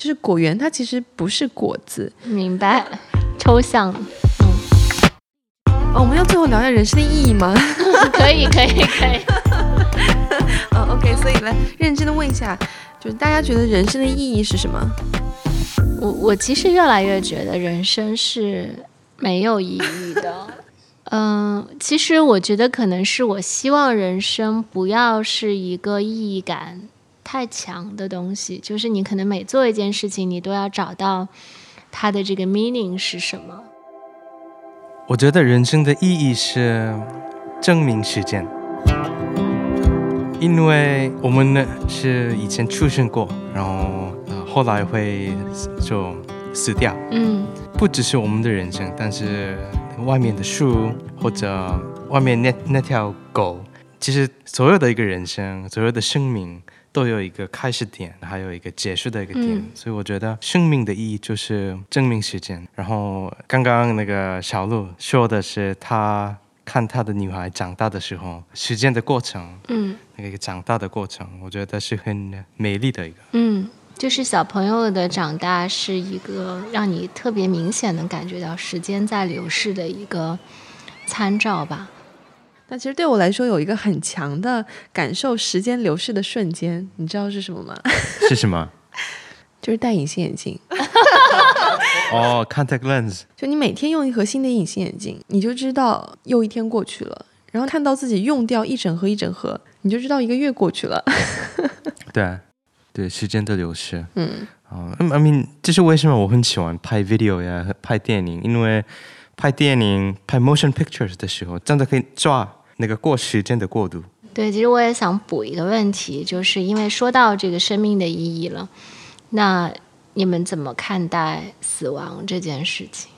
就是果园它其实不是果子。明白，抽象。哦，我们要最后聊一下人生的意义吗？可以，可以，可以。嗯，OK，所以来认真的问一下，就是大家觉得人生的意义是什么？我我其实越来越觉得人生是没有意义的。嗯，其实我觉得可能是我希望人生不要是一个意义感太强的东西，就是你可能每做一件事情，你都要找到它的这个 meaning 是什么。我觉得人生的意义是证明时间，因为我们呢是以前出生过，然后呃后来会就死掉，嗯不只是我们的人生，但是外面的树或者外面那那条狗，其实所有的一个人生，所有的生命都有一个开始点，还有一个结束的一个点。嗯所以我觉得生命的意义就是证明时间。然后刚刚那个小鹿说的是他看他的女孩长大的时候，时间的过程，嗯那个长大的过程，我觉得是很美丽的一个。嗯，就是小朋友的长大是一个让你特别明显能感觉到时间在流逝的一个参照吧。那其实对我来说有一个很强的感受时间流逝的瞬间，你知道是什么吗？是什么？就是戴隐形眼镜。哦，contact lens。就你每天用一盒新的隐形眼镜，你就知道又一天过去了。然后看到自己用掉一整盒一整盒，你就知道一个月过去了。对，对，时间的流逝。嗯，哦、i mean，这是为什么我很喜欢拍 video 呀、拍电影，因为拍电影、拍 motion pictures 的时候，真的可以抓那个过时间的过渡。对，其实我也想补一个问题，就是因为说到这个生命的意义了，那你们怎么看待死亡这件事情？